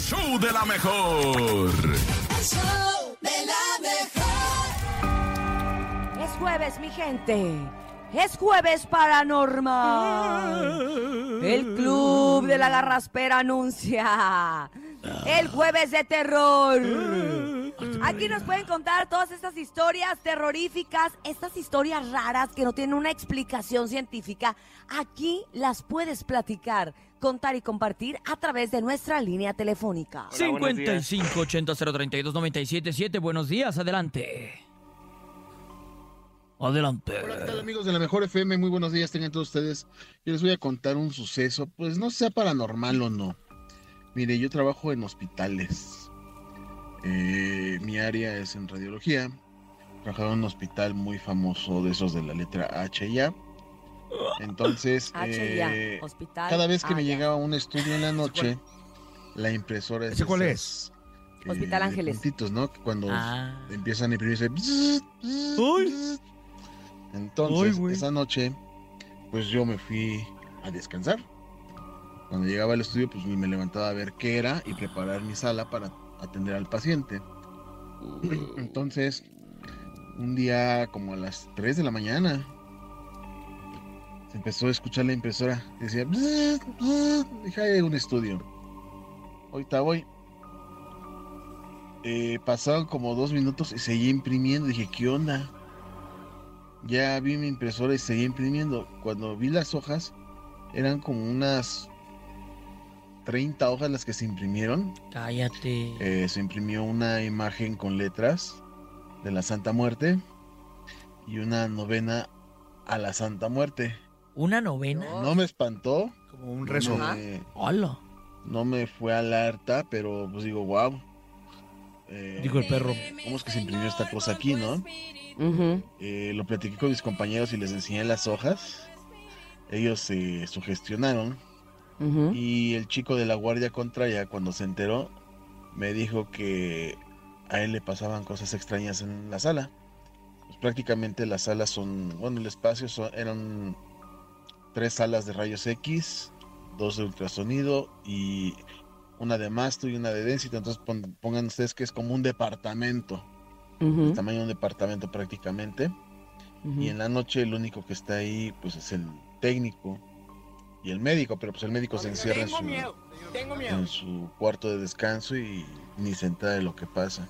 show de la mejor. El show de la mejor. Es jueves, mi gente. Es jueves paranormal. El club de la garraspera anuncia. El jueves de terror. Aquí nos pueden contar todas estas historias terroríficas, estas historias raras que no tienen una explicación científica. Aquí las puedes platicar, contar y compartir a través de nuestra línea telefónica. 55 80 032 977. Buenos días, adelante. Adelante. Hola, ¿qué tal amigos de la Mejor FM? Muy buenos días, tengan todos ustedes. Yo les voy a contar un suceso, pues no sea paranormal o no. Mire, yo trabajo en hospitales. Eh, mi área es en radiología. Trabajaba en un hospital muy famoso de esos de la letra H y A. Entonces, H y A, eh, hospital. cada vez que me llegaba un estudio en la noche, la impresora es ¿Ese cuál esas, eh, Hospital Ángeles. puntitos, ¿no? Que cuando Ah. empiezan a imprimirse. bzz, bzz, Uy. bzz. Entonces, esa noche, pues yo me fui a descansar. Cuando llegaba al estudio, pues me levantaba a ver qué era y preparar mi sala para atender al paciente. Entonces, un día como a las 3 de la mañana, se empezó a escuchar la impresora. Decía, "Ahí hay un estudio. Ahorita voy. Eh, pasaron como dos minutos y seguía imprimiendo. Dije, ¿qué onda? Ya vi mi impresora y seguía imprimiendo. Cuando vi las hojas, eran como unas 30 hojas las que se imprimieron. Cállate. Eh, se imprimió una imagen con letras de la Santa Muerte y una novena a la Santa Muerte. ¿Una novena? No me espantó. Como un no rezo. me- Hola. no me fue alerta, pero pues digo, wow. Eh, Dijo el perro. ¿Cómo es que se imprimió esta cosa aquí, no? Eh, lo platiqué con mis compañeros y les enseñé las hojas. Ellos se sugestionaron Y el chico de la guardia contraria, cuando se enteró, me dijo que a él le pasaban cosas extrañas en la sala. Pues prácticamente las salas son, bueno, el espacio son- eran tres salas de rayos X, dos de ultrasonido y una de masto y una de density. Entonces pon- pongan ustedes que es como un departamento, el tamaño de un departamento prácticamente. Y en la noche el único que está ahí pues es el técnico y el médico, pero pues el médico se encierra en su, en su cuarto de descanso y ni se entera de lo que pasa.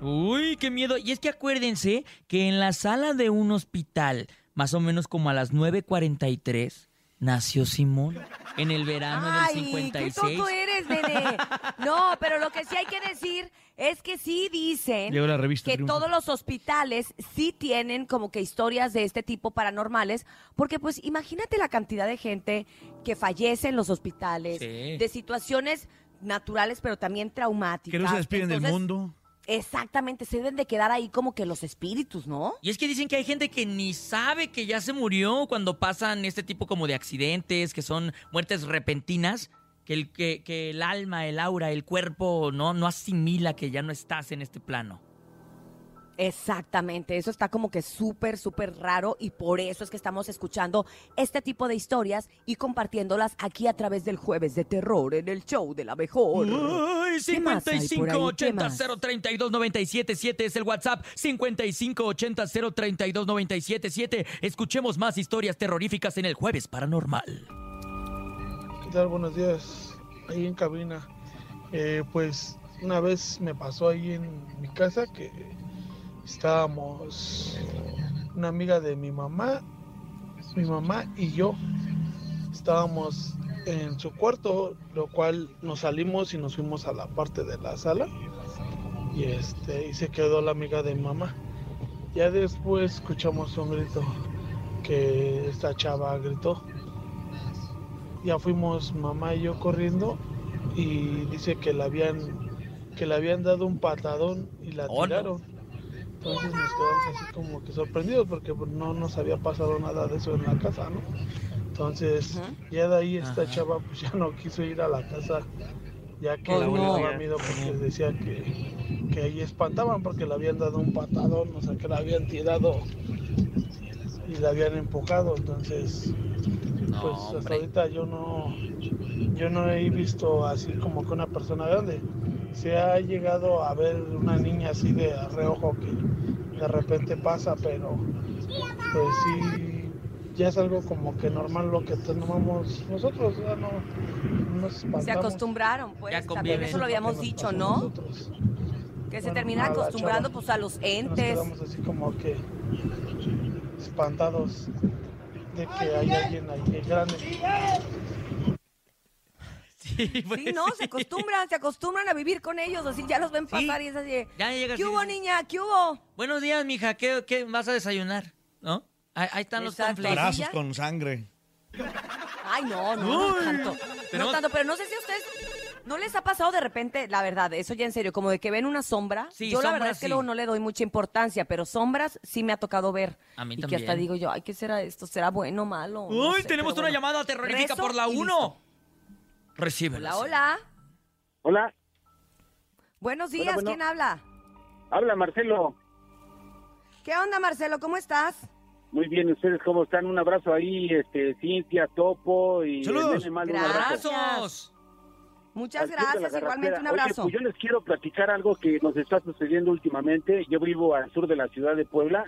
Uy, qué miedo. Y es que acuérdense que en la sala de un hospital, más o menos como a las 9.43, nació Simón. En el verano Ay, del qué 56. tonto eres, nene. No, pero lo que sí hay que decir es que sí dicen Llegó la revista que Triunfo. todos los hospitales sí tienen como que historias de este tipo paranormales, porque pues imagínate la cantidad de gente que fallece en los hospitales, Sí. de situaciones naturales pero también traumáticas. Que no se despiden del Entonces, mundo. Exactamente, se deben de quedar ahí como que los espíritus, ¿no? Y es que dicen que hay gente que ni sabe que ya se murió cuando pasan este tipo como de accidentes, que son muertes repentinas, que el, que, que el alma, el aura, el cuerpo no, no asimila que ya no estás en este plano. Exactamente, eso está como que súper, súper raro y por eso es que estamos escuchando este tipo de historias y compartiéndolas aquí a través del jueves de terror en el show de la mejor. Uy, ¿Qué más hay por ahí? ¿Qué 5580 más? 032 977 es el WhatsApp. 5580 032 977. Escuchemos más historias terroríficas en el jueves paranormal. ¿Qué tal? Buenos días. Ahí en cabina. Eh, pues una vez me pasó ahí en mi casa que estábamos una amiga de mi mamá, mi mamá y yo. Estábamos en su cuarto, lo cual nos salimos y nos fuimos a la parte de la sala. Y este, y se quedó la amiga de mi mamá. Ya después escuchamos un grito que esta chava gritó ya fuimos mamá y yo corriendo y dice que le habían que le habían dado un patadón y la Oh, no. tiraron. Entonces nos quedamos así como que sorprendidos porque pues, no nos había pasado nada de eso en la casa, ¿no? Entonces, ya de ahí esta Ajá. chava pues ya no quiso ir a la casa ya que Oh, le no. daba miedo porque decía que, que ahí espantaban porque le habían dado un patadón, o sea que la habían tirado y la habían empujado, entonces pues hasta hombre. ahorita yo no, yo no he visto así como que una persona grande. Se ha llegado a ver una niña así de reojo que de repente pasa, pero pues sí, ya es algo como que normal lo que tenemos nosotros, ya no nos Se acostumbraron, pues. Ya También eso lo habíamos Nos dicho, ¿no? nosotros. Que se Bueno, terminan a la acostumbrando chava. pues a los Nos entes. quedamos así como que espantados de que hay alguien ahí grande. Sí, pues, Sí, no, se acostumbran, se acostumbran a vivir con ellos, así ya los ven Sí. pasar y es así. Ya llegas ¿Qué hubo, niña? ¿Qué hubo? Buenos días, mija. ¿Qué, qué vas a desayunar? ¿No? Ahí, ahí están los Exacto. Brazos con sangre. Ay, no, no, no tanto. tenemos- No tanto, pero no sé si ustedes no les ha pasado de repente, la verdad, eso ya en serio, como de que ven una sombra. Sí, yo la verdad es que sí. luego no le doy mucha importancia, pero sombras sí me ha tocado ver. A mí y que hasta digo yo, ay, ¿qué será esto? ¿Será bueno o malo? No Uy, sé, tenemos una bueno. llamada terrorífica Rezo por la y 1. listo. Recibe. Hola, hola. Hola, Buenos días, bueno. ¿quién habla? habla Marcelo. ¿Qué onda, Marcelo? ¿Cómo estás? Muy bien, ¿ustedes cómo están? Un abrazo ahí, este, Cintia, Topo y... Saludos. Malo, un abrazo. Gracias. ¡Abrazos! Muchas gracias, igualmente un abrazo. Oye, pues yo les quiero platicar algo que nos está sucediendo últimamente. Yo vivo al sur de la ciudad de Puebla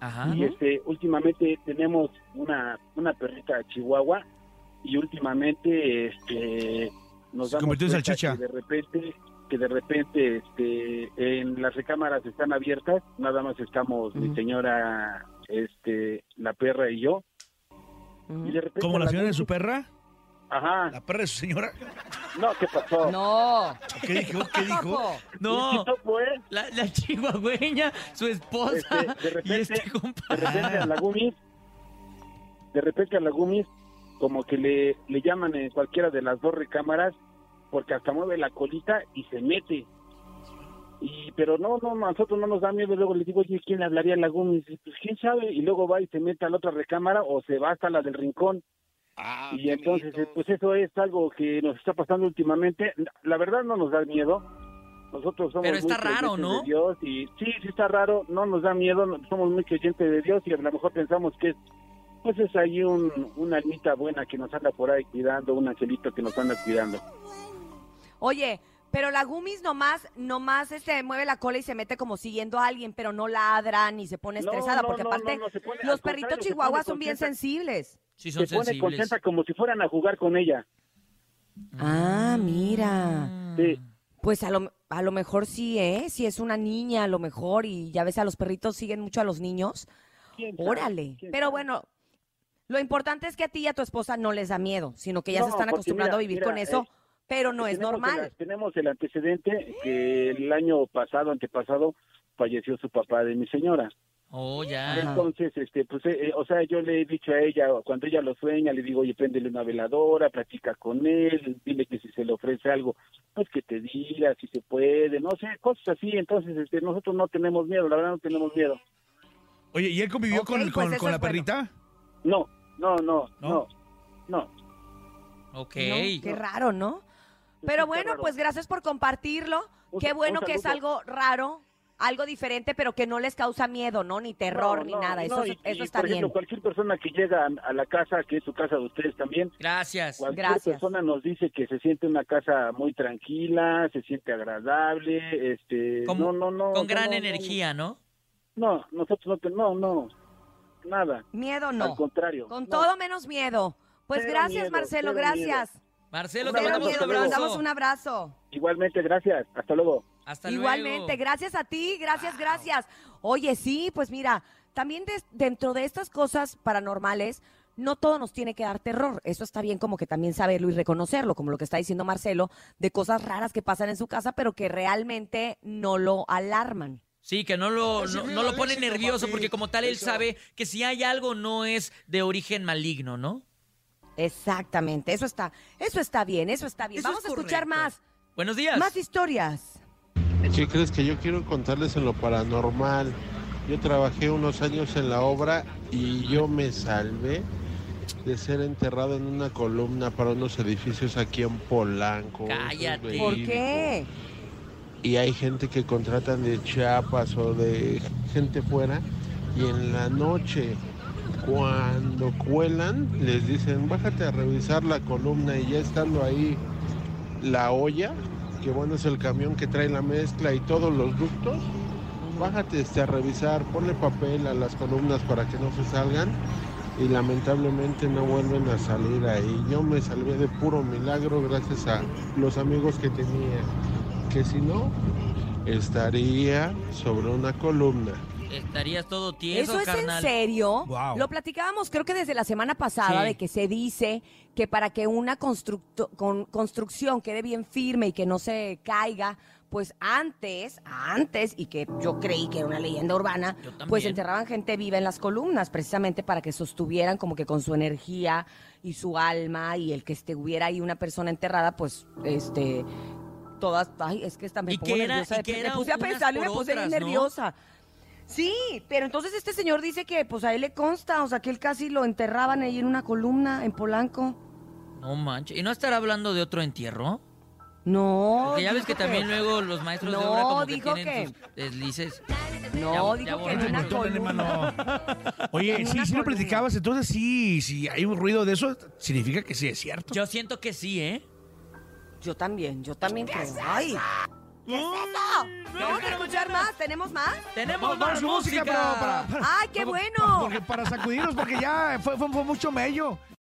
Ajá. y este últimamente tenemos una, una perrita chihuahua y últimamente este nos Se damos en cuenta salchicha. que de repente que de repente este en las recámaras están abiertas nada más estamos mi señora este la perra y yo Ujú. y de repente ¿Como la señora de su perra? ajá ¿La perra de su señora? No qué pasó No. ¿Qué dijo? ¿Qué dijo? No, la, la chihuahueña, su esposa Este, de y repente, este compa. de repente a la Gumis, de repente a la Gumis, como que le, le llaman en cualquiera de las dos recámaras, porque hasta mueve la colita y se mete. Y, pero no, no, a nosotros no nos da miedo. Luego le digo, oye, ¿quién le hablaría a la Gumis? Y, Pues quién sabe. Y luego va y se mete a la otra recámara o se va hasta la del rincón. Ah, y entonces, eh, pues eso es algo que nos está pasando últimamente. La verdad no nos da miedo. Nosotros somos Pero está muy raro, de Dios y sí, sí está raro, no nos da miedo, somos muy creyentes de Dios y a lo mejor pensamos que es, pues es ahí un, una almita buena que nos anda por ahí cuidando, un angelito que nos anda cuidando. Oye, pero la Gumis nomás, nomás este, mueve la cola y se mete como siguiendo a alguien, pero no ladra ni se pone estresada, no, porque aparte no, no, se pone- los perritos chihuahuas son bien sensibles. Sí, son Se pone sensibles. contenta como si fueran a jugar con ella. Ah, mira. Sí. Pues a lo, a lo mejor sí, ¿eh? Si es una niña, a lo mejor, y ya ves, a los perritos siguen mucho a los niños. ¿Quién sabe? Órale. ¿Quién Pero sabe? bueno, lo importante es que a ti y a tu esposa no les da miedo, sino que ya No, se están acostumbrando mira, a vivir mira, con eso, eh, pero no es normal. el- tenemos el antecedente que el año pasado, antepasado, falleció su papá de mi señora. Oh, ya. Entonces, este, pues, eh, eh, o sea, yo le he dicho a ella, cuando ella lo sueña, le digo, oye, préndele una veladora, platica con él, dile que si se le ofrece algo, pues que te diga si se puede, no sé, cosas así. Entonces, este, nosotros no tenemos miedo, la verdad no tenemos miedo. Oye, ¿y él convivió con, pues con- la bueno. perrita? No, no, no, ¿No? no, no. Ok. No, qué raro, ¿no? Pero bueno, pues gracias por compartirlo. Un- Qué bueno que es algo raro, algo diferente, pero que no les causa miedo, ¿no? Ni terror, No, ni nada. Eso, no, eso y- y, está por ejemplo, bien. cualquier persona que llega a, la casa, que es su casa de ustedes también, Gracias. Cualquier Gracias. persona nos dice que se siente una casa muy tranquila, se siente agradable, este, Con, no, no, no, con gran no, energía, ¿no? No, nosotros no, no, no, nada, Miedo al no. contrario. Con no. todo menos miedo. Pues Cero gracias, miedo, Marcelo, gracias. Marcelo, te miedo, mandamos un abrazo. Igualmente, gracias, hasta luego. Hasta Igualmente, luego. gracias a ti, gracias, gracias. Oye, sí, pues mira, también dentro de estas cosas paranormales, no todo nos tiene que dar terror. Eso está bien como que también saberlo y reconocerlo, como lo que está diciendo Marcelo, de cosas raras que pasan en su casa, pero que realmente no lo alarman. Sí, que no lo, no, no lo pone nervioso porque como tal él sabe que si hay algo no es de origen maligno, ¿no? Exactamente, eso está, eso está bien, eso está bien. Eso Vamos es a escuchar más, Buenos días. más historias. ¿Qué crees que yo quiero contarles en lo paranormal? Yo trabajé unos años en la obra y yo me salvé de ser enterrado en una columna para unos edificios aquí en Polanco. Cállate. ¿Por qué? Y hay gente que contratan de Chiapas o de gente fuera y en la noche cuando cuelan, les dicen, bájate a revisar la columna y ya estando ahí la olla, que bueno es el camión que trae la mezcla y todos los ductos, bájate este, a revisar, ponle papel a las columnas para que no se salgan y lamentablemente no vuelven a salir ahí. Yo me salvé de puro milagro gracias a los amigos que tenía, que si no, estaría sobre una columna. Estarías todo tieso, ¿Eso es carnal. en serio? Wow. Lo platicábamos creo que desde la semana pasada Sí. de que se dice que para que una constructo- con- construcción quede bien firme y que no se caiga, pues antes, antes, y que yo creí que era una leyenda urbana, pues enterraban gente viva en las columnas, precisamente para que sostuvieran como que con su energía y su alma y el que estuviera ahí una persona enterrada, pues, este, todas, ay, es que esta me Y pongo que era- nerviosa, y que me era puse a pensar y me puse bien otras, ¿no? Sí, pero entonces este señor dice que pues a él le consta, o sea, que él casi lo enterraban ahí en una columna en Polanco. No manches. ¿Y no estará hablando de otro entierro? No. Porque ya ves que también luego los maestros de No, obra como que dijo tienen que- sus deslices. No, Ya- dijo ya que en una columna. Oye, En sí, sí lo columna. platicabas, entonces sí, si hay un ruido de eso, significa que sí es cierto. Yo siento que sí, ¿eh? Yo también, yo también creo. Ay. ¿Qué es eso? Tenemos que escuchar más, ¿tenemos más? Tenemos Vamos, más vamos, música, para, para- Ay, qué para- bueno. Porque para sacudirnos, porque ya fue, fue, fue mucho mello.